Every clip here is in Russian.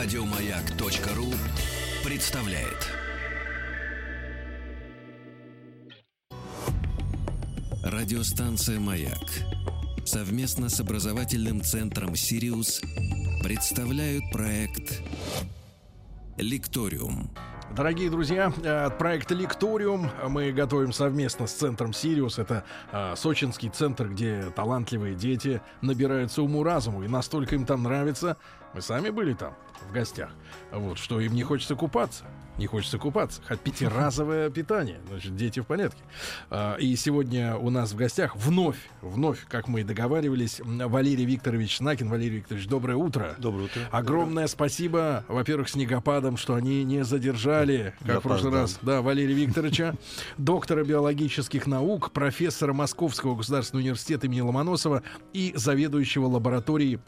Радиомаяк.ру представляет. Радиостанция «Маяк» совместно с образовательным центром «Сириус» представляют проект «Лекториум». Дорогие друзья, э, от проекта «Лекториум» мы готовим совместно с центром «Сириус». Это э, сочинский центр, где талантливые дети набираются уму-разуму. И настолько им там нравится. Мы сами были там в гостях. Вот, что им не хочется купаться. Не хочется купаться. Хоть пятиразовое питание. Значит, дети в порядке. А, и сегодня у нас в гостях вновь, вновь, как мы и договаривались, Валерий Викторович Накин. Валерий Викторович, доброе утро. Доброе утро. Огромное доброе. спасибо, во-первых, снегопадом, что они не задержали, как Я в прошлый раз, да, Валерия Викторовича, доктора биологических наук, профессора Московского государственного университета имени Ломоносова и заведующего лабораторией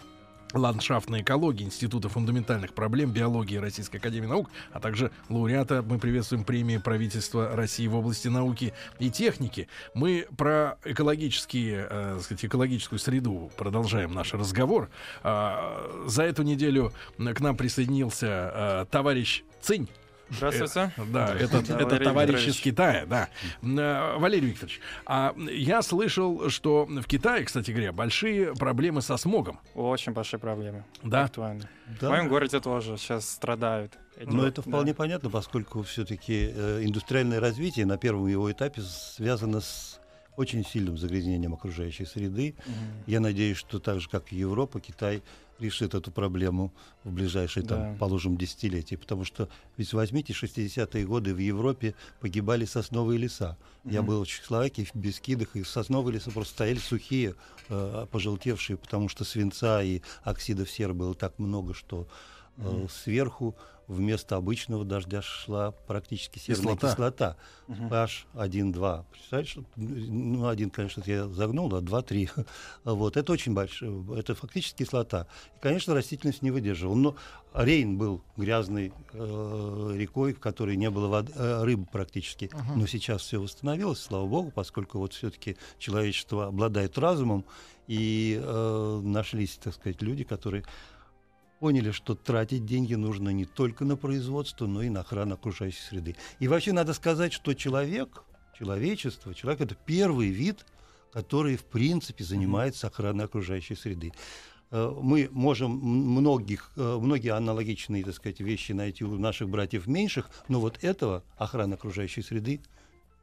ландшафтной экологии Института фундаментальных проблем биологии Российской Академии Наук, а также лауреата мы приветствуем премии правительства России в области науки и техники. Мы про экологические, э, сказать, экологическую среду продолжаем наш разговор. Э, за эту неделю к нам присоединился э, товарищ Цинь. Здравствуйте. Э, да, это, это товарищ из Китая, да. Э, Валерий Викторович, а я слышал, что в Китае, кстати говоря, большие проблемы со смогом. Очень большие проблемы. Да. Актуально. Да. В моем городе тоже сейчас страдают. Но это вполне да. понятно, поскольку все-таки э, индустриальное развитие на первом его этапе связано с очень сильным загрязнением окружающей среды. Угу. Я надеюсь, что так же, как и Европа, Китай решит эту проблему в ближайшие, да. там, положим, десятилетия. Потому что, ведь возьмите, 60-е годы в Европе погибали сосновые леса. Угу. Я был в Чехословакии, в Бескидах, и сосновые леса просто стояли сухие, э, пожелтевшие, потому что свинца и оксидов серы было так много, что э, сверху вместо обычного дождя шла практически серная кислота, кислота угу. H1,2. Представляешь, ну, один, конечно, я загнул, а 2-3. вот, это очень большое, это фактически кислота. И, конечно, растительность не выдерживала. Но Рейн был грязной э, рекой, в которой не было воды, э, рыбы практически. uh Но сейчас все восстановилось, слава богу, поскольку вот все-таки человечество обладает разумом, и э, нашлись, так сказать, люди, которые поняли, что тратить деньги нужно не только на производство, но и на охрану окружающей среды. И вообще надо сказать, что человек, человечество, человек это первый вид, который в принципе занимается охраной окружающей среды. Э, мы можем многих, э, многие аналогичные так сказать, вещи найти у наших братьев меньших, но вот этого охраны окружающей среды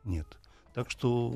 нет. Так что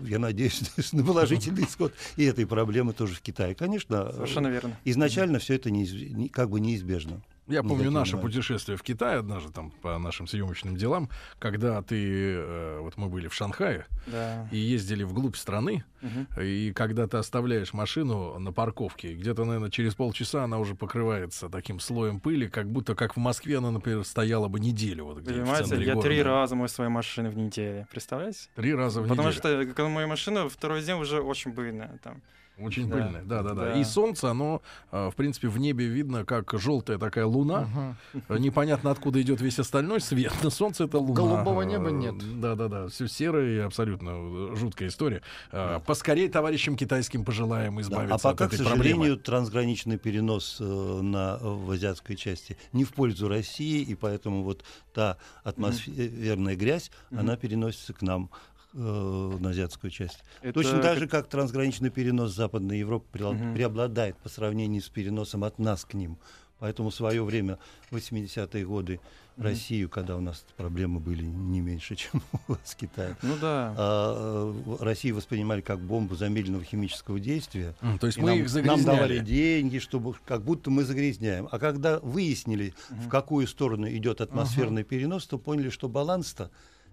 я надеюсь на положительный исход и этой проблемы тоже в Китае. Конечно, Совершенно верно. изначально все это неиз... как бы неизбежно. Я помню наше путешествие в Китай однажды там по нашим съемочным делам, когда ты, э, вот мы были в Шанхае да. и ездили вглубь страны, угу. и когда ты оставляешь машину на парковке, где-то, наверное, через полчаса она уже покрывается таким слоем пыли, как будто как в Москве она, например, стояла бы неделю. Вот, где Понимаете, я города. три раза мою свою машину в неделю, представляете? Три раза в Потому неделю. Потому что моя машина второй день уже очень пыльная там. Очень да. пыльная, да, да, да. И солнце, оно, а, в принципе, в небе видно, как желтая такая луна. Угу. Непонятно, откуда идет весь остальной свет. Но солнце это луна. Голубого неба нет. Да, да, да. Все серое и абсолютно жуткая история. Да. Поскорее товарищам китайским пожелаем избавиться да. а пока, от этой к сожалению, проблемы. трансграничный перенос э, на, в азиатской части не в пользу России, и поэтому вот та атмосферная mm грязь, mm она переносится к нам э, на азиатскую часть. Это... Точно так же, как трансграничный перенос Западной Европы угу. преобладает по сравнению с переносом от нас к ним. Поэтому в свое время, в 80-е годы. Россию, когда у нас проблемы были не меньше, чем у вас в Китае, ну, да. а, Россию воспринимали как бомбу замедленного химического действия. Mm, то есть мы нам, их загрязняли. Нам давали деньги, чтобы как будто мы загрязняем. А когда выяснили, mm-hmm. в какую сторону идет атмосферный uh-huh. перенос, то поняли, что баланс-то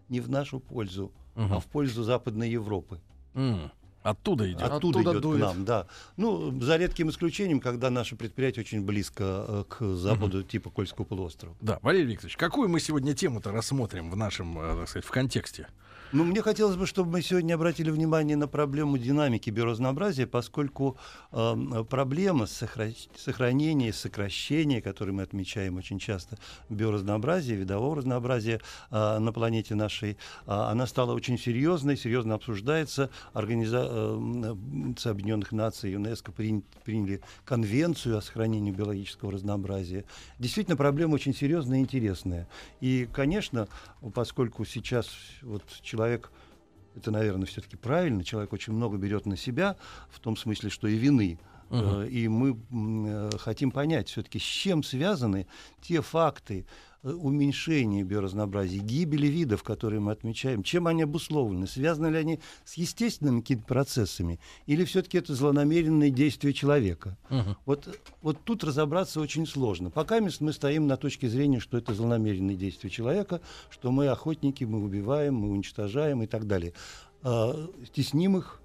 не в нашу пользу угу. а в пользу Западной Европы. Mm. Оттуда идет. Оттуда, Оттуда идет дует. к нам, да. Ну, за редким исключением, когда наше предприятие очень близко э, к западу, угу. типа Кольского полуострова. Да, Валерий Викторович, какую мы сегодня тему-то рассмотрим в нашем, э, так сказать, в контексте? Ну, мне хотелось бы, чтобы мы сегодня обратили внимание на проблему динамики биоразнообразия, поскольку э, проблема сохра- сохранения, сокращения, которую мы отмечаем очень часто, биоразнообразия, видового разнообразия э, на планете нашей, э, она стала очень серьезной, серьезно обсуждается. Организа- э, Объединенных Наций, ЮНЕСКО приняли конвенцию о сохранении биологического разнообразия. Действительно, проблема очень серьезная и интересная. И, конечно, поскольку сейчас вот человек это, наверное, все-таки правильно. Человек очень много берет на себя, в том смысле, что и вины. Uh-huh. И мы э, хотим понять все-таки, с чем связаны те факты, уменьшения биоразнообразия, гибели видов, которые мы отмечаем, чем они обусловлены, связаны ли они с естественными какими-то процессами, или все-таки это злонамеренные действия человека. Угу. Вот, вот тут разобраться очень сложно. Пока мы стоим на точке зрения, что это злонамеренные действия человека, что мы охотники, мы убиваем, мы уничтожаем и так далее. А, стесним их,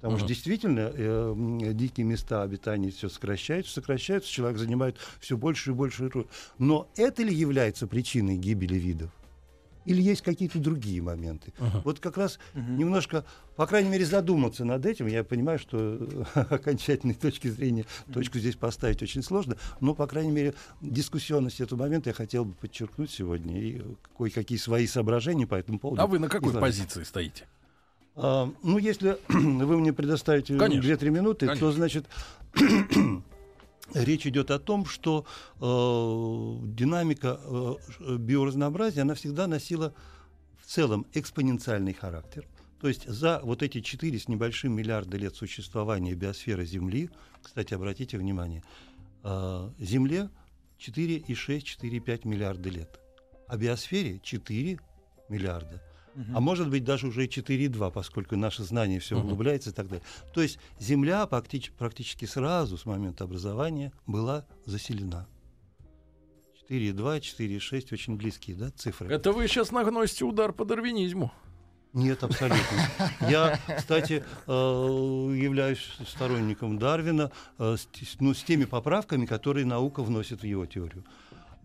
Потому uh-huh. что действительно э, дикие места обитания все сокращаются, сокращаются, человек занимает все больше и больше роль. Но это ли является причиной гибели видов? Или есть какие-то другие моменты? Uh-huh. Вот как раз uh-huh. немножко, по крайней мере, задуматься над этим. Я понимаю, что окончательной точки зрения точку здесь поставить очень сложно, но, по крайней мере, дискуссионность этого момента я хотел бы подчеркнуть сегодня и кое-какие свои соображения по этому поводу. А вы на какой изложить. позиции стоите? А, ну, если вы мне предоставите 2-3 минуты, Конечно. то, значит, речь идет о том, что э, динамика э, биоразнообразия, она всегда носила в целом экспоненциальный характер. То есть за вот эти 4 с небольшим миллиарда лет существования биосферы Земли, кстати, обратите внимание, э, Земле 4,6-4,5 миллиарда лет, а биосфере 4 миллиарда угу. а может быть даже уже и 4,2, поскольку наше знание все угу. углубляется и так далее. То есть Земля практически, практически сразу с момента образования была заселена. 4,2, 4,6, очень близкие да, цифры. Это вы сейчас нагносите удар по дарвинизму. Нет, абсолютно. Я, кстати, э, являюсь сторонником Дарвина э, ну, с теми поправками, которые наука вносит в его теорию.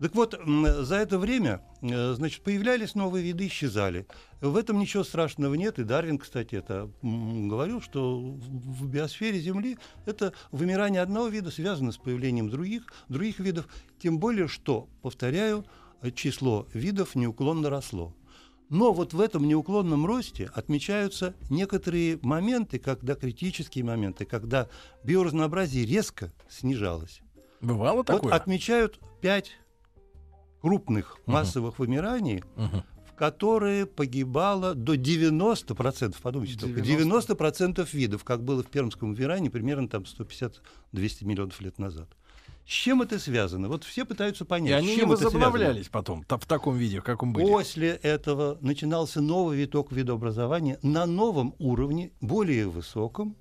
Так вот, за это время, э, значит, появлялись новые виды, исчезали. В этом ничего страшного нет, и Дарвин, кстати, это говорил, что в биосфере Земли это вымирание одного вида связано с появлением других, других видов, тем более, что, повторяю, число видов неуклонно росло. Но вот в этом неуклонном росте отмечаются некоторые моменты, когда критические моменты, когда биоразнообразие резко снижалось. Бывало такое? Вот отмечают пять крупных массовых вымираний, в которые погибало до 90%, подумайте 90%. только, 90% видов, как было в Пермском вымирании примерно там 150-200 миллионов лет назад. С чем это связано? Вот все пытаются понять. И они не возобновлялись потом в таком виде, в каком были. После этого начинался новый виток видообразования на новом уровне, более высоком,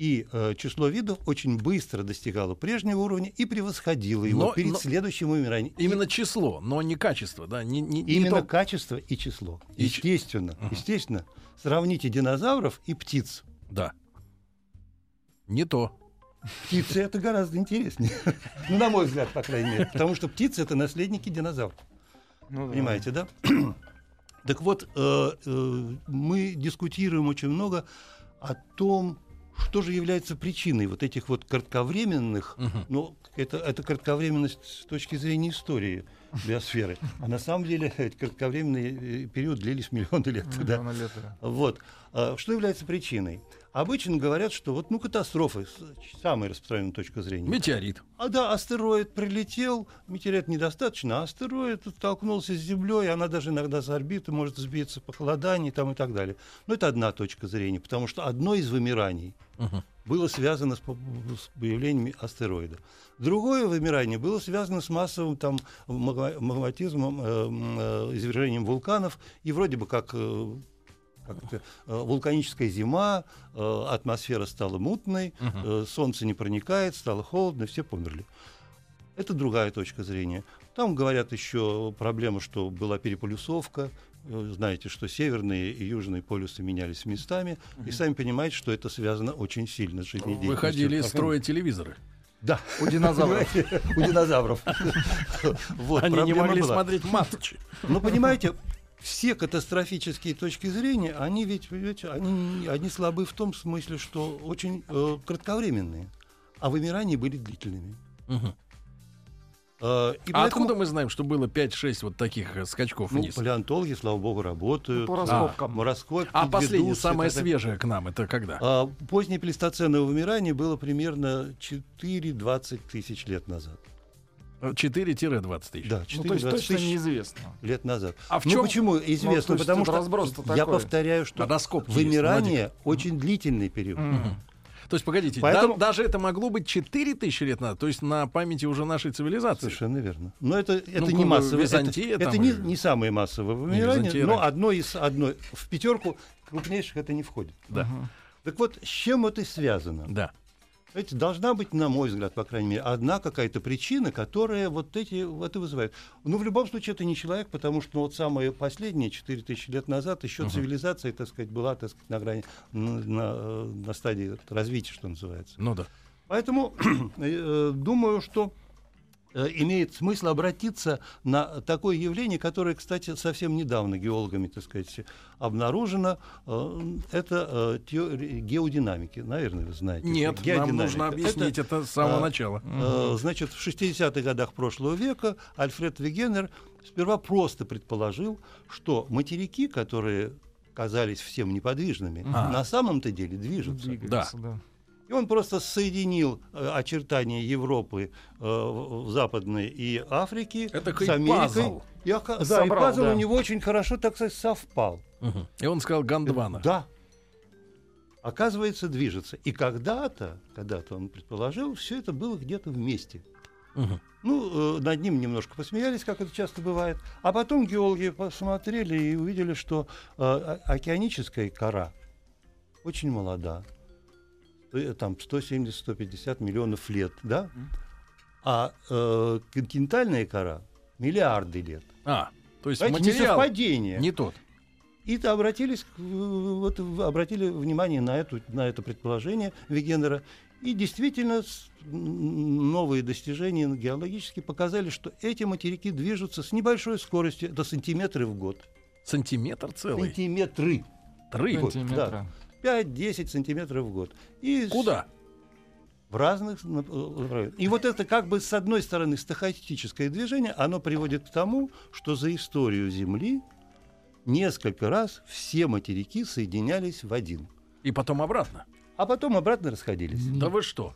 и э, число видов очень быстро достигало прежнего уровня и превосходило его но, перед но следующим вымиранием. Именно и... число, но не качество, да? Не, не, именно не то... качество и число. И естественно, ч... естественно. Сравните динозавров и птиц. Да. Не то. Птицы это гораздо интереснее. ну, на мой взгляд, по крайней мере. Потому что птицы это наследники динозавров. Ну, Понимаете, да? так вот, э, э, мы дискутируем очень много о том, что же является причиной вот этих вот кратковременных, угу. ну, это, это кратковременность с точки зрения истории биосферы. А на самом деле эти кратковременные э, периоды длились миллионы лет. Миллионы да? лет да. Вот. А, что является причиной? Обычно говорят, что вот ну катастрофы, самая распространенная точка зрения. Метеорит. А да, астероид прилетел, метеорит недостаточно, а астероид столкнулся с Землей, она даже иногда с орбиты может сбиться, похолодание там и так далее. Но это одна точка зрения, потому что одно из вымираний угу. было связано с, с появлением астероида. Другое вымирание было связано с массовым там магматизмом, э, э, извержением вулканов, и вроде бы как э, как э, вулканическая зима, э, атмосфера стала мутной, угу. солнце не проникает, стало холодно, все померли. Это другая точка зрения. Там говорят еще проблема, что была переполюсовка. Знаете, что северные и южные полюсы менялись местами. Угу. И сами понимаете, что это связано очень сильно с жизнедеятельностью. Выходили из строя телевизоры. Да. У динозавров. У динозавров. Они не могли смотреть матчи. Ну, понимаете, все катастрофические точки зрения, они ведь, понимаете, они, они слабы в том смысле, что очень э, кратковременные, а вымирания были длительными. Угу. Э, и А поэтому, откуда мы знаем, что было 5-6 вот таких э, скачков ну, вниз? палеонтологи, слава богу, работают. Ну, по раскопкам. А, раскопки А последнее, самое далее. свежее к нам, это когда? А, позднее плейстоценовое вымирание было примерно 4-20 тысяч лет назад. 4-20 тысяч. Да, Ну, то есть 4-20 точно тысяч неизвестно. лет назад. А в Ну чем почему Ну, известно? то есть Потому что разброс-то я такой. повторяю, что есть, вымирание молодец. очень длительный период. Мгм. То есть, погодите, Поэтому- да- даже это могло быть 4 тысячи лет назад, то есть на памяти уже нашей цивилизации. Совершенно верно. Но это, это Ну, не массовое. Византия это это не, или- не самое массовое вымирание, Византия но раньше. одно из одно в пятерку крупнейших это не входит. Да, Так вот, с чем это связано? да. Знаете, должна быть, на мой взгляд, по крайней мере, одна какая-то причина, которая вот эти вот и вызывает. Ну, в любом случае, это не человек, потому что ну, вот самое последнее, 4000 лет назад, еще цивилизация, так сказать, была, так сказать, на грани, на, на, на стадии развития, что называется. Ну да. Поэтому э, думаю, что э, имеет смысл обратиться на такое явление, которое, кстати, совсем недавно геологами, так сказать, обнаружено. Э, Это э, теория геодинамики. Наверное, вы знаете. Нет, нам нужно объяснить это, с самого начала. Э, Значит, в 60-х годах прошлого века Альфред Вегенер сперва просто предположил, что материки, которые казались всем неподвижными, А. на самом-то деле движутся. Двигается, да. И он просто соединил э, очертания Европы, э, в- западной и Африки Это с Америкой. пазл. И, да, и Собрал, пазл да. у него очень хорошо, так сказать, совпал. Мгм. И он сказал Гандвана. Да. Оказывается, движется. И когда-то, когда-то он предположил, все это было где-то вместе. Мгм. Ну, э, над ним немножко посмеялись, как это часто бывает. А потом геологи посмотрели и увидели, что э, океаническая кора очень молода. Там 170-150 миллионов лет, да? А э, континентальная кора миллиарды лет. А, то есть Знаете, материал несовпадение. не тот. И-то обратились, к- вот, обратили внимание на, эту, на это предположение Вегенера. И действительно, новые достижения геологические показали, что эти материки движутся с небольшой скоростью, это сантиметры в год. Сантиметр целый. Сантиметры. Тры. Вот, Сантиметра. 5-10 сантиметров в год. И Куда? В разных э, направлениях. И вот это как бы с одной стороны стахастическое движение, оно приводит к тому, что за историю Земли несколько раз все материки соединялись в один. И потом обратно. а потом обратно расходились. Да вы что?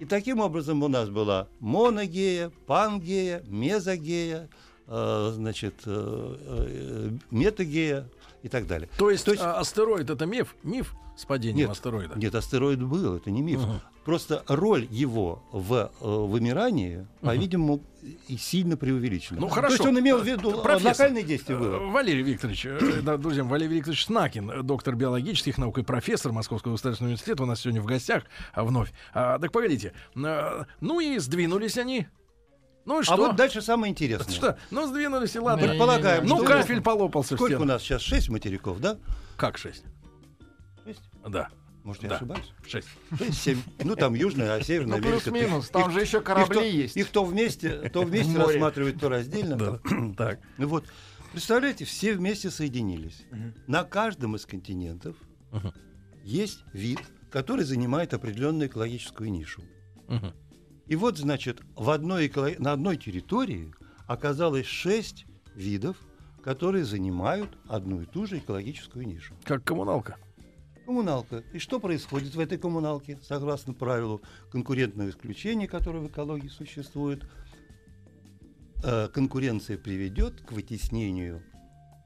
И таким образом у нас была моногея, пангея, мезогея, значит, э, э, метагея и так далее. То есть, То есть- а, астероид это миф? Миф с падением Нет, астероида? Нет, астероид был, это не миф. Мгм. Просто роль его в э, вымирании, по-видимому, и сильно преувеличена. Ну, То хорошо. есть он имел в виду Профессор, локальные действия Э, было. Валерий Викторович, э, да, друзья, Валерий Викторович Снакин, э, доктор биологических наук и профессор Московского государственного университета, у нас сегодня в гостях а, вновь. А, так погодите, э, ну и сдвинулись они. Ну и что? А вот дальше самое интересное. Что? Ну сдвинулись и ладно. Предполагаем, Ну кафель полопался Сколько у нас сейчас? Шесть материков, да? Как шесть? Шесть? Да, Может, я Да. ошибаюсь? шесть. Шесть, семь. Ну, там Южная, а Северная Ну, Америка. плюс-минус. Их- Там их- же еще их корабли то- есть. Их то вместе, то вместе рассматривают, то раздельно. Да. Так. Ну вот, представляете, все вместе соединились. Мгм. На каждом из континентов Мгм. есть вид, который занимает определенную экологическую нишу. Мгм. И вот, значит, в одной на одной территории оказалось шесть видов, которые занимают одну и ту же экологическую нишу. Как коммуналка. Коммуналка. И что происходит в этой коммуналке, согласно правилу конкурентного исключения, которое в экологии существует? Э, конкуренция приведет к вытеснению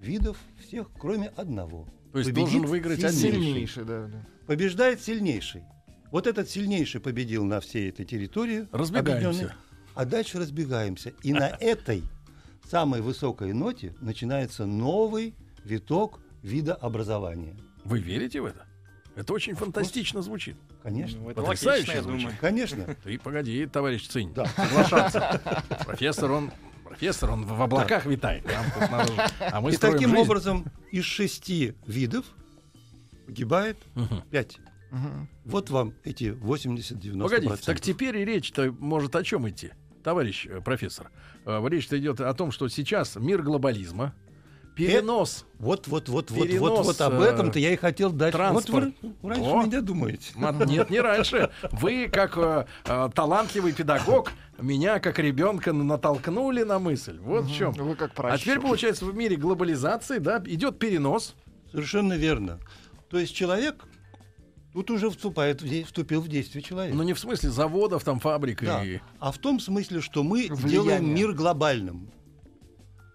видов всех, кроме одного. То есть Победит должен выиграть сильнейший. Сильнейший, да. да. Побеждает сильнейший. Вот этот сильнейший победил на всей этой территории. Разбегаемся. А дальше разбегаемся. И на этой самой высокой ноте начинается новый виток видообразования. Вы верите в это? Это очень фантастично звучит. Конечно. Ну, это Потрясающе логично, звучит. думаю. Конечно. Ты погоди, товарищ Цинь, Да. соглашаться. Профессор, он профессор, он в облаках витает. Нам тут надо же- А мы И таким жизнь. образом из шести видов погибает Мгм. пять. Мгм. Вот вам эти 80-90%. Погодите, так теперь и речь-то может о чем идти? Товарищ э, профессор, э, речь-то идет о том, что сейчас мир глобализма, Перенос. Вот, вот, вот, вот, вот, вот об э, этом-то я и хотел дать. транспорт. Вот вы раньше О. меня думаете. Ма- Нет, не раньше. Вы, как э, э, талантливый педагог, меня, как ребенка, натолкнули на мысль. Вот в чем. Вы как А пращур. теперь, получается, в мире глобализации, да, идет перенос. Совершенно верно. То есть человек тут уже вступает вступил в действие человек. Но не в смысле заводов, там, фабрик Да. и... А в том смысле, что мы Влияние. делаем мир глобальным.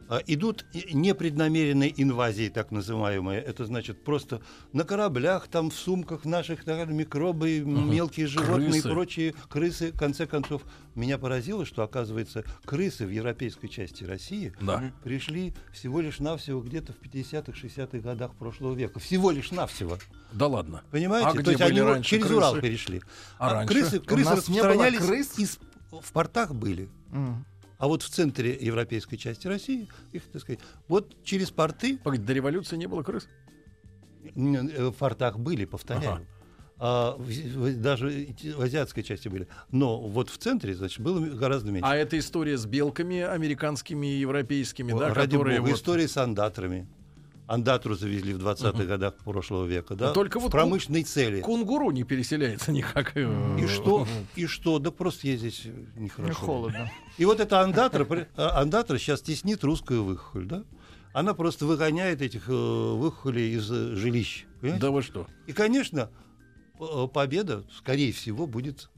А, Идут непреднамеренные инвазии, так называемые. Это значит просто на кораблях, там в сумках наших так, микробы, мелкие животные Крысы. и прочие крысы. В конце концов, меня поразило, что, оказывается, крысы в европейской части России Да. пришли всего лишь навсего где-то в 50-х, 60-х годах прошлого века. Всего лишь навсего. Да ладно. Понимаете? А То есть они раньше через крысы? Урал перешли. А раньше? крысы, У крысы нас не было распространялись крыс? из- в портах были. М. А вот в центре европейской части России, их, так сказать, вот через порты, Погоди, до революции не было крыс? э, в портах были, повторяю. Ага. А в- даже в азиатской части были. Но вот в центре, значит, было гораздо меньше. А это история с белками американскими и европейскими, О, да, Ради которые бога, вот- истории с андатрами. Андатру завезли в 20-х годах прошлого века, да? Только в вот промышленной цели. кунгуру не переселяется никак. э, И что? И что? Да просто ей здесь нехорошо. Мне холодно. И вот эта андатра, а, андатра сейчас теснит русскую выхоль, да? Она просто выгоняет этих э, выхолей из э, жилищ. понимаете? Да вы что? И, конечно, э, победа, скорее всего, будет,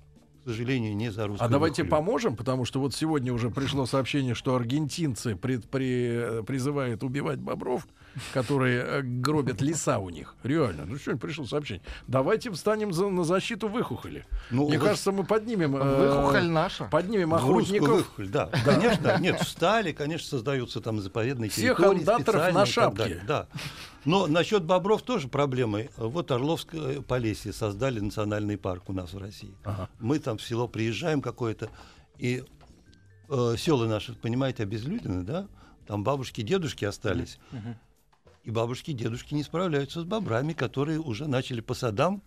сожалению, не за русской А давайте выхолью. поможем, потому что вот сегодня уже пришло сообщение, что аргентинцы пред- при- призывают убивать бобров, которые э, гробят леса у них. Реально. Ну сегодня пришло сообщение. Давайте встанем за- на защиту выхухоли. Ну, Мне вот кажется, мы поднимем... э, Выхухоль наша. Поднимем русскую охотников. выхоль, да. Конечно, нет, встали, конечно, создаются там заповедные Всех территории андаторов специальные на шапке. Да. Но насчет бобров тоже проблемы. Вот Орловское Полесье создали национальный парк у нас в России. Ага. Мы там в село приезжаем какое-то, и э, села наши, понимаете, обезлюдены, да? Там бабушки, дедушки остались. И бабушки, дедушки не справляются с бобрами, которые уже начали по садам,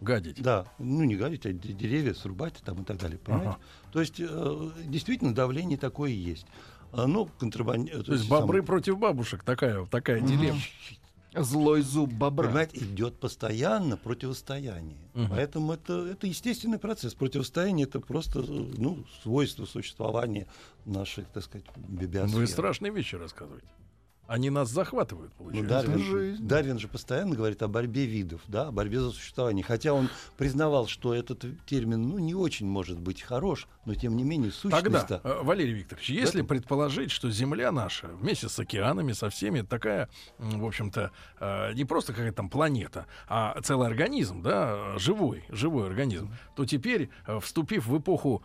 Гадить. да, ну не гадить, а де- деревья срубать там и так далее, понимаете? Ага. То есть э, действительно давление такое есть. А, ну, контрабанд... То есть бобры против бабушек. Такая, такая дилемма. Злой зуб бобра. Понимаете, идет постоянно противостояние. Мгм. Поэтому это, это естественный процесс. Противостояние это просто э, ну, свойство существования нашей, так сказать, биосферы. Вы страшные вещи рассказываете. Они нас захватывают, Ну, получается. Дарвин, жизнь. Дарвин же постоянно говорит о борьбе видов, да, о борьбе за существование. Хотя он признавал, что этот термин ну, не очень может быть хорош, но тем не менее Тогда, сущность э, Валерий Викторович, если этом- предположить, что Земля наша вместе с океанами, со всеми, такая, в общем-то, э, не просто какая-то там планета, а целый организм, да, живой, живой организм, то теперь, э, вступив в эпоху,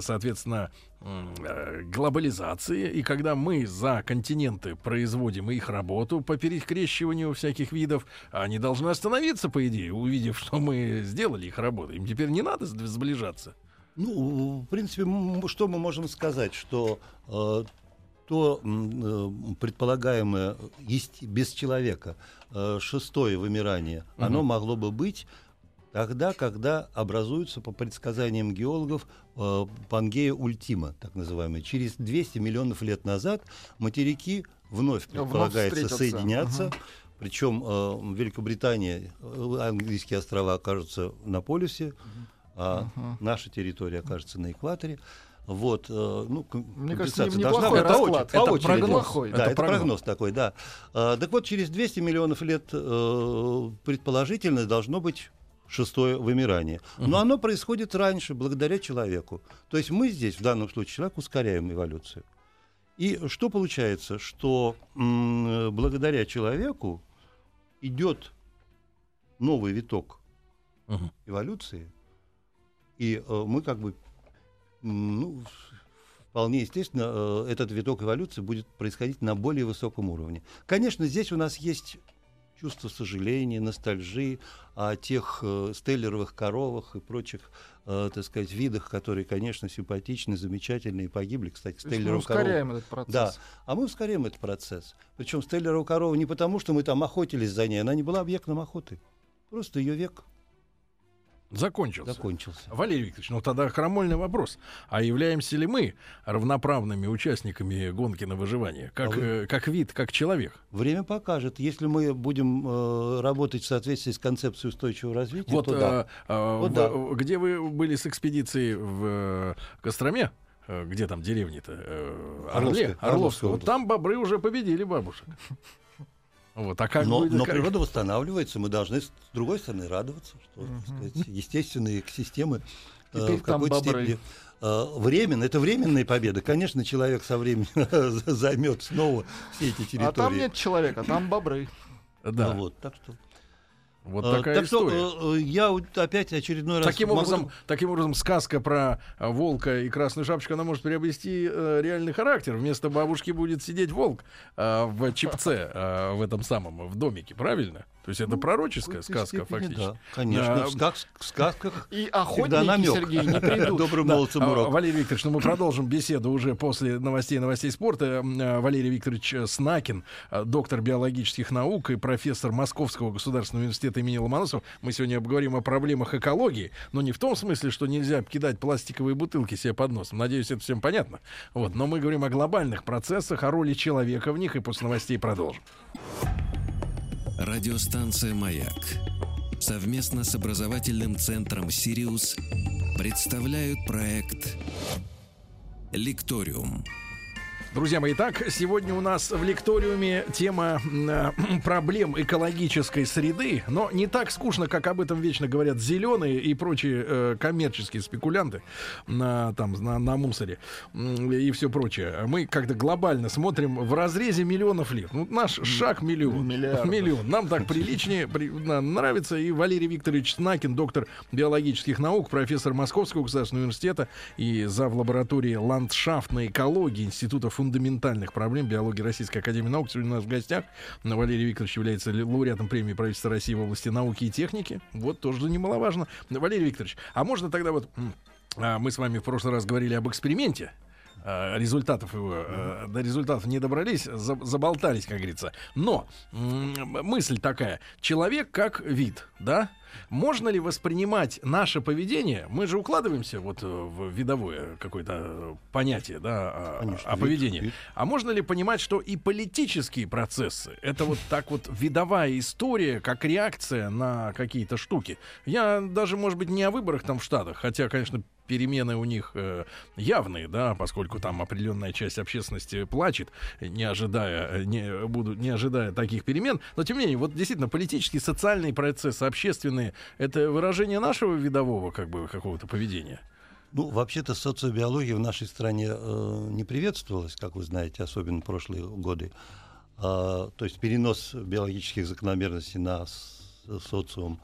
соответственно, глобализации, и когда мы за континенты производим их работу по перекрещиванию всяких видов, они должны остановиться, по идее, увидев, что мы сделали их работу. Им теперь не надо сближаться. Ну, в принципе, что мы можем сказать, что э, то э, предполагаемое есть без человека э, шестое вымирание, оно могло бы быть тогда, когда образуется, по предсказаниям геологов, э, Пангея ультима, так называемая. Через 200 миллионов лет назад материки вновь предполагается встретятся. соединяться. Причем э, Великобритания, э, английские острова окажутся на полюсе, а наша территория окажется на экваторе. Вот, э, ну, Мне кажется, не- должна быть по очереди, по Это очереди. прогноз. Плохой. Да, Это это, прогноз. прогноз. такой, да. А, так вот, через 200 миллионов лет э, предположительно должно быть шестое вымирание. Но оно происходит раньше, благодаря человеку. То есть мы здесь, в данном случае, человек ускоряем эволюцию. И что получается? Что м, благодаря человеку идет новый виток эволюции, и э, мы как бы, м, ну, вполне естественно, э, этот виток эволюции будет происходить на более высоком уровне. Конечно, здесь у нас есть чувство сожаления, ностальжи о тех э, стеллеровых коровах и прочих, э, так сказать, видах, которые, конечно, симпатичны, замечательны и погибли. Кстати, То есть мы ускоряем этот процесс. Да, а мы ускоряем этот процесс. Причем стеллерова корова не потому, что мы там охотились за ней, она не была объектом охоты. Просто ее век Закончился. закончился. Валерий Викторович, ну тогда крамольный вопрос. А являемся ли мы равноправными участниками гонки на выживание? Как, А вы- э, как вид, как человек? Время покажет. Если мы будем э, работать в соответствии с концепцией устойчивого развития, Вот, то да. э, э, Вот в- да. в- где вы были с экспедицией в э, Костроме? Э, Где там деревни-то? Э, Орле, Орловская. Орловская Вот там бобры уже победили бабушек. Вот, а как но, будет- но как- природа восстанавливается, мы должны с другой стороны радоваться, что так сказать, естественные экосистемы э, в какой-то бобры. степени э, временно, это временная победа. Конечно, человек со временем займет снова все эти территории. А там нет человека, там бобры. Да, Ну вот, так что, вот э, такая так история. что э, э, я опять очередной раз Таким могу- образом, таким образом, сказка про а, волка и красную шапочку, она может приобрести э, реальный характер. Вместо бабушки будет сидеть волк а, в чипце, а, в этом самом, в домике, правильно? То есть это в пророческая сказка, степени, фактически. Да, конечно. Да. В, сказ- в сказках И охотники, намек. Сергей, не придут. Добрым Да. молодцам А, урок. Валерий Викторович, ну мы продолжим беседу уже после новостей новостей спорта. А, Валерий Викторович Снакин, а, доктор биологических наук и профессор Московского государственного университета имени Ломоносова. Мы сегодня обговорим о проблемах экологии, но не в том смысле, что нельзя кидать пластиковые бутылки себе под носом. Надеюсь, это всем понятно. Вот. Но мы говорим о глобальных процессах, о роли человека в них, и после новостей продолжим. Радиостанция «Маяк» совместно с образовательным центром «Сириус» представляют проект «Лекториум». Друзья мои, итак, сегодня у нас в лекториуме тема э, проблем экологической среды, но не так скучно, как об этом вечно говорят зеленые и прочие э, коммерческие спекулянты на, там, на, на мусоре и все прочее. Мы как-то глобально смотрим в разрезе миллионов лет. Ну, наш шаг миллион. Миллиардов. Миллион. Нам так приличнее, при- нам нравится. И Валерий Викторович Снакин, доктор биологических наук, профессор Московского государственного университета и зав. лаборатории ландшафтной экологии Института фундаментальных проблем биологии Российской Академии Наук. Сегодня у нас в гостях Валерий Викторович является лауреатом премии правительства России в области науки и техники. Вот тоже немаловажно. Валерий Викторович, а можно тогда вот... а, Мы с вами в прошлый раз говорили об эксперименте, результатов его, э, до результатов не добрались, за- заболтались, как говорится. Но мысль такая: человек как вид, да? Можно ли воспринимать наше поведение? Мы же укладываемся вот э, в видовое какое-то э, понятие, да, о, Конечно, о вид, поведении. вид. А можно ли понимать, что и политические процессы это вот так вот видовая история, как реакция на какие-то штуки? Я даже, может быть, не о выборах там в Штатах, хотя, конечно, перемены у них э, явные, да, поскольку там определенная часть общественности плачет, не ожидая, э, не, буду, не ожидая таких перемен. Но тем не менее, вот действительно политические, социальные процессы, общественные, это выражение нашего видового как бы какого-то поведения. Ну, вообще-то социобиология в нашей стране э, не приветствовалась, как вы знаете, особенно в прошлые годы. А, то есть перенос биологических закономерностей на социум.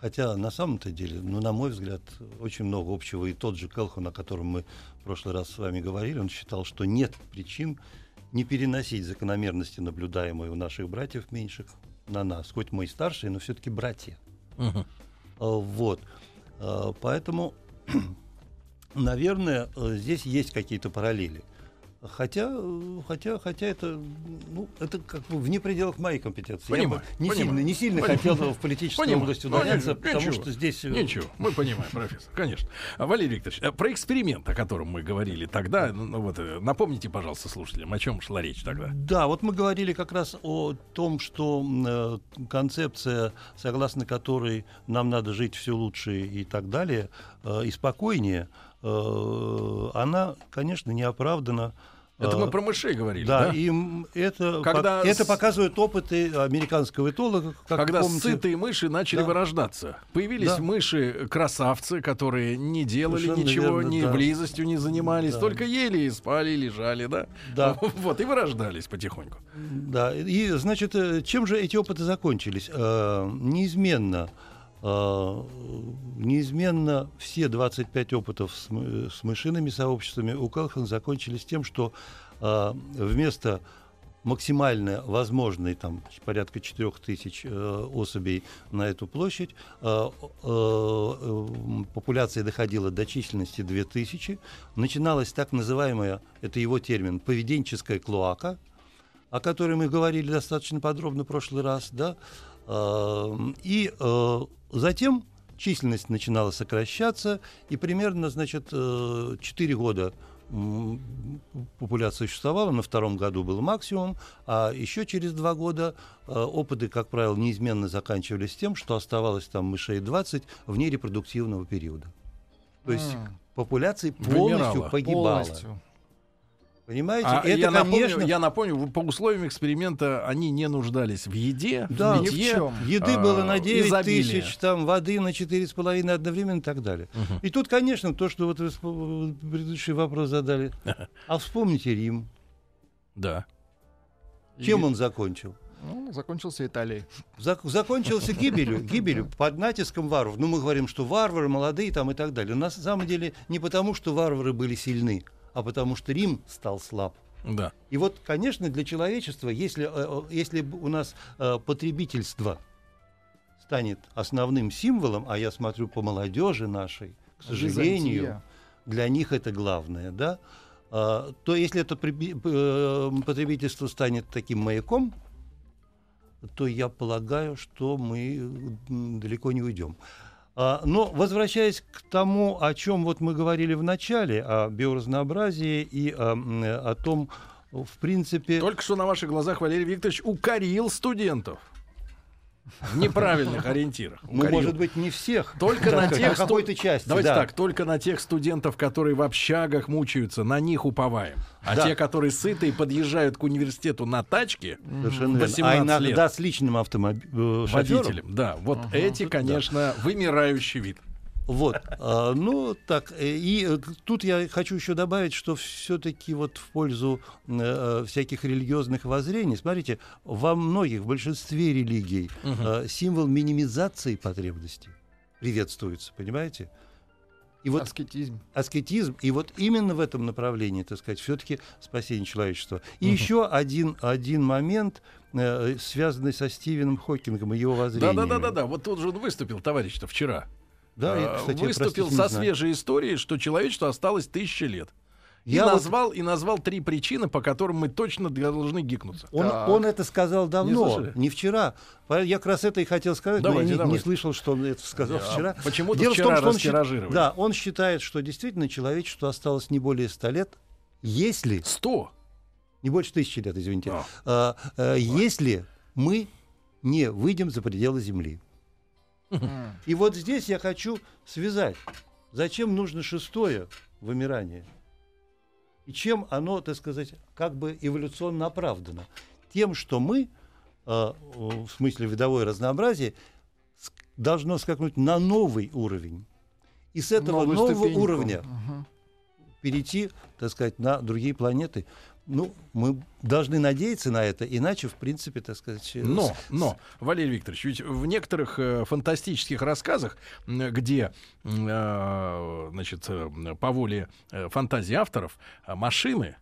Хотя на самом-то деле, ну, на мой взгляд, очень много общего. И тот же Келхон, о котором мы в прошлый раз с вами говорили, он считал, что нет причин не переносить закономерности, наблюдаемые у наших братьев меньших, на нас. Хоть мы и старшие, но все-таки братья. А, Вот. А, Поэтому, наверное, э, здесь есть какие-то параллели. Хотя, э, хотя, хотя это, ну, это как бы вне пределах моей компетенции. Понимаю, Я бы не понимаю. сильно, не сильно Понимаю. хотел в политической Понимаю. области Ну, удаляться, ничего, потому ничего. что здесь... э, Ничего, мы понимаем, профессор, конечно. А, Валерий Викторович, э, про эксперимент, о котором мы говорили тогда, ну, ну, вот, напомните, пожалуйста, слушателям, о чем шла речь тогда. Да, вот мы говорили как раз о том, что э, концепция, согласно которой нам надо жить все лучше и так далее, э, и спокойнее, она, конечно, не оправдана. Это Э, мы про мышей говорили, Да, да? и это, Когда по- это показывают опыты американского этолога, как Когда помните. сытые мыши начали Да. вырождаться. Появились Да. мыши-красавцы, которые не делали Совершенно ничего, верно, ни да. близостью не занимались, Да. только ели и спали, лежали, да? Да. Вот, и вырождались потихоньку. Да, и, значит, э, чем же эти опыты закончились? Э, Неизменно, э, неизменно все 25 опытов с, мы- с мышиными сообществами у Келхан закончились тем, что э, вместо максимально возможной там порядка 4000 э, особей на эту площадь э, э, э, популяция доходила до численности 2000 начиналась так называемая это его термин поведенческая клоака о которой мы говорили достаточно подробно в прошлый раз, да, Э, и э, затем численность начинала сокращаться, и примерно, значит, э, 4 года м, популяция существовала, на втором году был максимум, а еще через два года э, опыты, как правило, неизменно заканчивались тем, что оставалось там мышей 20 вне репродуктивного периода. То есть М, популяция полностью Вымирала. погибала. полностью. Понимаете? А это, я, напомню, конечно, я напомню, по условиям эксперимента они не нуждались в еде, Да. в Ни в питье. чем. Еды а, было на 9 изобилие. тысяч, там воды на 4,5 одновременно и так далее. Мгм. И тут, конечно, то, что вот вы предыдущий вопрос задали. А вспомните Рим. Да. Чем И- он закончил? Ну, закончился Италией. Зак- закончился гибелью, гибелью под натиском варваров. Ну, мы говорим, что варвары молодые там и так далее. На самом деле не потому, что варвары были сильны, а потому что Рим стал слаб. Да. И вот, конечно, для человечества, если, э, э, если у нас э, потребительство станет основным символом, а я смотрю по молодежи нашей, к сожалению, Византия. для них это главное, да, то если это потребительство станет таким маяком, то я полагаю, что мы далеко не уйдем. А, Но возвращаясь к тому, о чем вот мы говорили в начале, о биоразнообразии и о, м, о том, в принципе, Только что на ваших глазах Валерий Викторович укорил студентов в неправильных ориентирах. ну, Укорил. может быть, не всех. Только так на тех какой-то части. Давайте да. так, только на тех студентов, которые в общагах мучаются, на них уповаем. А Да. те, которые сытые, подъезжают к университету на тачке, Совершенно верно. 18 А лет. иногда с личным автомобилем. водителем, да, вот Ага. эти, конечно, вымирающий вид. Вот, а, ну так, э, и э, тут я хочу еще добавить, что все-таки вот в пользу э, всяких религиозных воззрений, смотрите, во многих, в большинстве религий э, символ минимизации потребностей приветствуется, понимаете? И вот Аскетизм. аскетизм, и вот именно в этом направлении, так сказать, все-таки спасение человечества. И еще один, один момент, э, связанный со Стивеном Хокингом и его воззрениями. Да-да-да-да, вот тут же он выступил, товарищ-то, вчера. Да, я, А, кстати, выступил простите, со не свежей историей, что человечеству осталось тысячи лет. И Я вот- назвал, и назвал три причины, по которым мы точно должны гикнуться. Он, Так. он это сказал давно, слышали? не, вчера. Я как раз это и хотел сказать, Давайте, но я не, не слышал, что он это сказал А вчера. почему-то Дело в вчера том, что он. Да, он считает, что действительно человечеству осталось не более ста лет, если, Сто. не больше тысячи лет, извините, А. а, а, если мы не выйдем за пределы Земли. И вот здесь я хочу связать, зачем нужно шестое вымирание. И чем оно, так сказать, как бы эволюционно оправдано? Тем, что мы, э, в смысле видовое разнообразие, должно скакнуть на новый уровень. И с этого Новую нового ступеньку. уровня Мгм. перейти, так сказать, на другие планеты. Ну, мы должны надеяться на это, иначе, в принципе, так сказать... э, Но, но, Валерий Викторович, ведь в некоторых э, фантастических рассказах, где, э, значит, э, по воле э, фантазии авторов, машины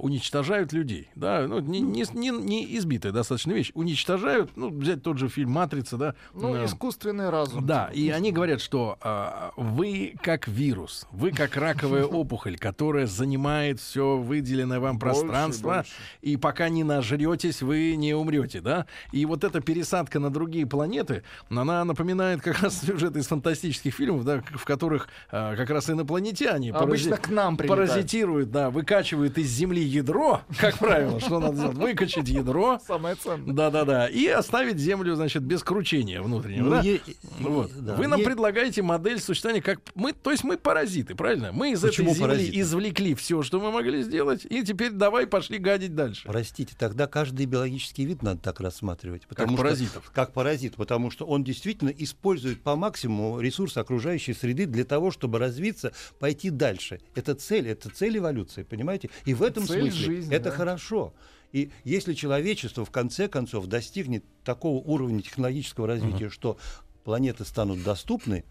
уничтожают людей, да, ну, не, не, не- не избитая достаточно вещь, уничтожают, ну, взять тот же фильм «Матрица», да, Ну, э, искусственный разум. да, и они говорят, что а, вы как вирус, вы как раковая опухоль, которая занимает все выделенное вам пространство, больше. и пока не нажретесь, вы не умрете, да? И вот эта пересадка на другие планеты, она напоминает как раз сюжет из фантастических фильмов, да, в которых а, как раз инопланетяне Обычно парази- к нам прилетают. паразитируют, да, выкачивают из Земли ядро, как правило, что надо сделать? Выкачать ядро, Самое ценное. да-да-да, и оставить Землю, значит, без кручения внутреннего, Ну, да? е- Вот. да, Вы нам е- предлагаете модель существования как мы, то есть мы паразиты, правильно? Мы из Почему этой земли паразиты? извлекли все, что мы могли сделать, и теперь давай пошли гадить дальше. Простите, тогда каждый биологический вид надо так рассматривать. Потому что, паразитов. Как паразит, потому что он действительно использует по максимуму ресурс окружающей среды для того, чтобы развиться, пойти дальше. Это цель, это цель эволюции, понимаете? И в этом Цель смысле жизни, это да. хорошо. И если человечество в конце концов достигнет такого уровня технологического развития, что планеты станут доступны,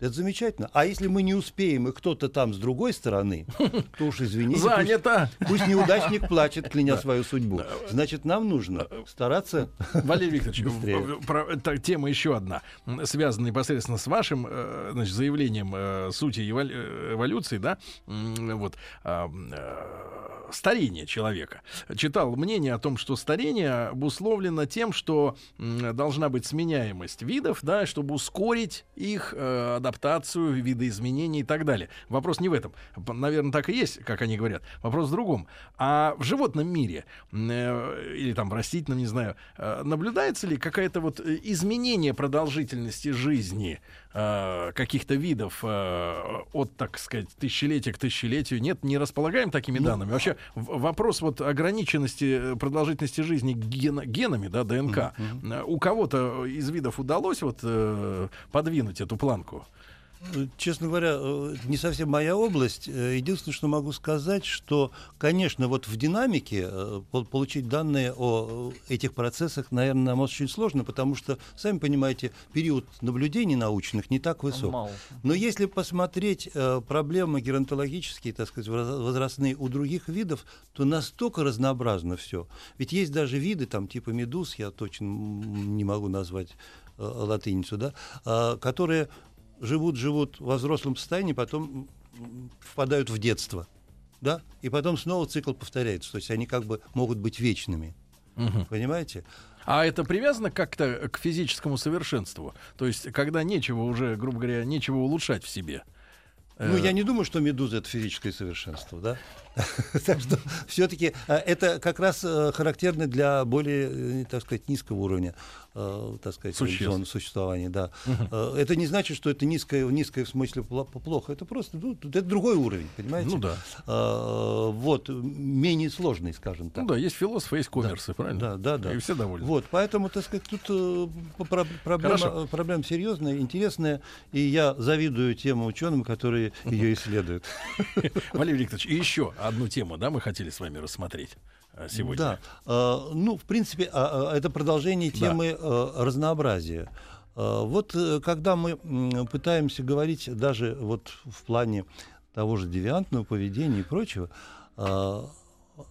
это замечательно. А если мы не успеем, и кто-то там с другой стороны, то уж извините, пусть- Занято. Пусть неудачник плачет, кляня свою судьбу. Значит, нам нужно стараться. Валерий Викторович, Быстрее. про- это тема еще одна, связанная непосредственно с вашим э, значит, заявлением э, сути эволю- э, эволюции, да, вот. Старение человека. Читал мнение о том, что старение обусловлено тем, что должна быть сменяемость видов, да, чтобы ускорить их э, адаптацию, видоизменения и так далее. Вопрос не в этом. Наверное, так и есть, как они говорят. Вопрос в другом. А в животном мире э, или там в растительном, не знаю, э, наблюдается ли какое-то вот изменение продолжительности жизни э, каких-то видов э, от, так сказать, тысячелетия к тысячелетию? Нет, не располагаем такими данными. Вообще в- вопрос вот ограниченности э, продолжительности жизни гена- генами, да, ДНК. Э, У кого-то из видов удалось вот э, подвинуть эту планку? Э, Честно говоря, э, не совсем моя область. Э, Единственное, что могу сказать, что, конечно, вот в динамике пол- получить данные о этих процессах, наверное, нам очень сложно, потому что, сами понимаете, период наблюдений научных не так высок. Мало. Но если посмотреть проблемы геронтологические, так сказать, воз- возрастные у других видов, то настолько разнообразно все. Ведь есть даже виды, там, типа медуз, я точно не могу назвать латиницу, да, а, которые живут, живут во взрослом состоянии, потом впадают в детство. Да? И потом снова цикл повторяется. То есть они как бы могут быть вечными. Понимаете? А это привязано как-то к физическому совершенству? То есть, когда нечего уже, грубо говоря, нечего улучшать в себе? Ну, Э, я не думаю, что медуза это физическое совершенство, да? Так что все-таки это как раз э, характерно для более, э, так сказать, низкого уровня, э, так сказать, Существ. существования, да. Э, Это не значит, что это низкое, низкое в смысле пло- плохо. Это просто, ну, это другой уровень, понимаете? Ну да. Э, Вот, менее сложный, скажем так. Ну да, есть философы, есть коммерсы, правильно? Да, да, да. И все довольны. Вот, поэтому, так сказать, тут э, про- проблема, Хорошо. э, проблема серьезная, интересная, и я завидую тем ученым, которые ее исследуют. Валерий Викторович, и еще одну тему, да, мы хотели с вами рассмотреть сегодня. Да, э, ну, в принципе, а, а, это продолжение Да. темы э, разнообразия. Э, Вот э, когда мы пытаемся говорить даже вот в плане того же девиантного поведения и прочего, э,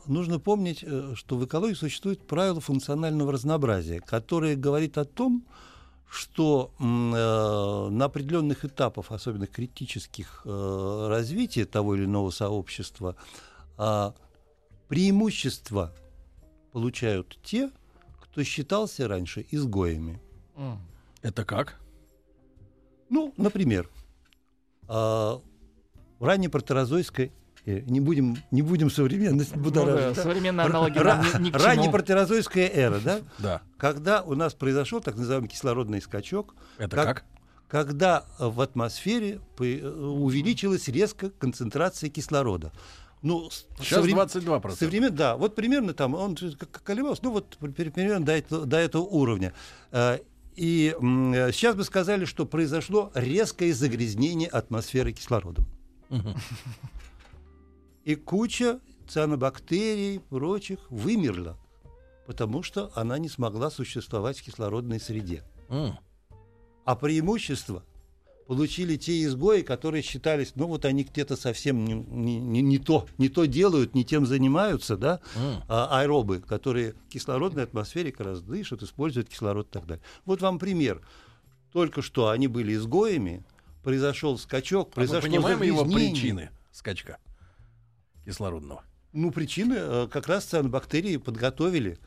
нужно помнить, э, что в экологии существует правило функционального разнообразия, которое говорит о том, что э, на определенных этапах, особенно критических э, развития того или иного сообщества, а, преимущество получают те, кто считался раньше изгоями. Это как? Ну, например, а, в ранней протерозойской э, не будем, не будем современность Ну да, будоражить. да? современные аналоги Ра- ни, ни к ранняя чему. протерозойская эра, да? Да. Когда у нас произошел так называемый кислородный скачок, Это Как- как? когда э, в атмосфере э, увеличилась резко концентрация кислорода. Ну, Сейчас соврем- 22%. Современ... Да, вот примерно там, он колебался, ну вот при- примерно до этого, до этого уровня. Э, И э, сейчас бы сказали, что произошло резкое загрязнение атмосферы кислородом. И куча цианобактерий, прочих, вымерла, потому что она не смогла существовать в кислородной среде. А преимущество получили те изгои, которые считались, ну вот они где-то совсем не, не- не- то, не то делают, не тем занимаются, да, М. а, аэробы, которые в кислородной атмосфере как раз дышат, используют кислород и так далее. Вот вам пример. Только что они были изгоями, произошел скачок, А мы понимаем его причины скачка кислородного. Ну, причины э, как раз цианобактерии подготовили.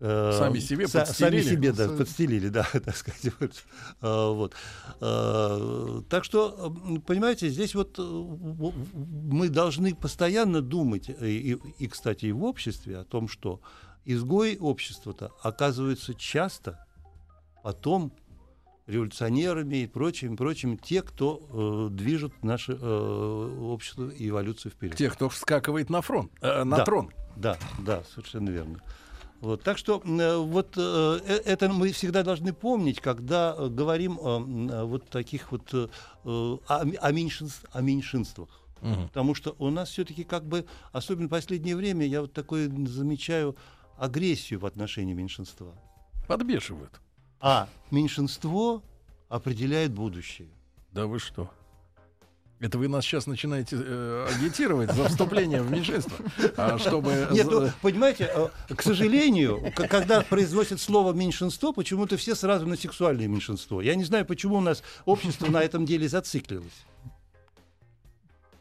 Э, Сами себе са- Сами подстелили? себе, да, подстелили, да, так сказать. Вот. Э, вот. Э, Так что, понимаете, здесь вот мы должны постоянно думать, и, и, кстати, и в обществе, о том, что изгои общества-то оказываются часто потом революционерами и прочими, прочими, те, кто э, движет наше э, общество и эволюцию вперед. Тех, кто вскакивает на фронт, э, на Да. трон. Да, да, совершенно верно. Вот, так что э, вот э, э, это мы всегда должны помнить, когда говорим о вот таких вот о, о меньшинс- о меньшинствах. Мгм. Потому что у нас все-таки как бы, особенно в последнее время, я вот такое замечаю агрессию в отношении меньшинства. Подбешивают. А меньшинство определяет будущее. Да вы что? Это вы нас сейчас начинаете э, агитировать за вступление в меньшинство, а чтобы... Нет, ну, понимаете, э, к сожалению, когда произносят слово меньшинство, почему-то все сразу на сексуальное меньшинство. Я не знаю, почему у нас общество на этом деле зациклилось.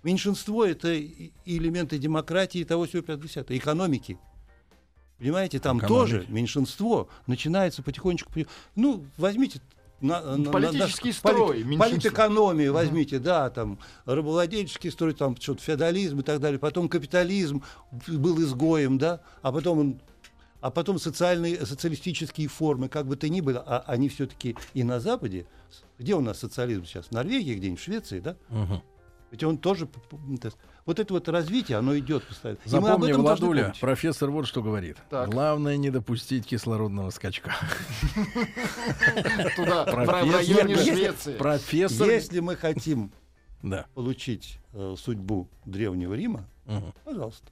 Меньшинство это элементы демократии и того всего 50 экономики. Понимаете, там Экономики. тоже меньшинство начинается потихонечку. Ну, возьмите на, на- Политический на- строй, полит- политэкономию возьмите, да, там рабовладельческий строй, там что-то феодализм и так далее. Потом капитализм был изгоем, да, а потом он а потом социальные, социалистические формы, как бы то ни было, а они все-таки и на Западе. Где у нас социализм сейчас? В Норвегии, где-нибудь в Швеции, да? Мгм. Ведь он тоже... Вот это вот развитие, оно идет постоянно. И мы об Запомни, этом Владуля, профессор вот что говорит. Так. Главное не допустить кислородного скачка. Туда, в районе Если- Швеции. Профессор... Если мы хотим получить э, судьбу Древнего Рима, пожалуйста.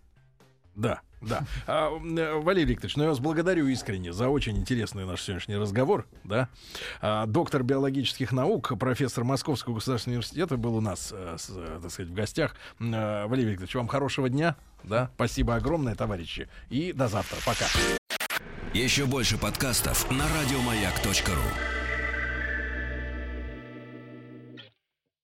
Да, да. А, э, Валерий Викторович, ну я вас благодарю искренне за очень интересный наш сегодняшний разговор. Да? А, доктор биологических наук, профессор Московского государственного университета был у нас, э, с, э, так сказать, в гостях. Э, Валерий Викторович, вам хорошего дня. Да? Спасибо огромное, товарищи. И до завтра. Пока. Еще больше подкастов на радиомаяк.ру.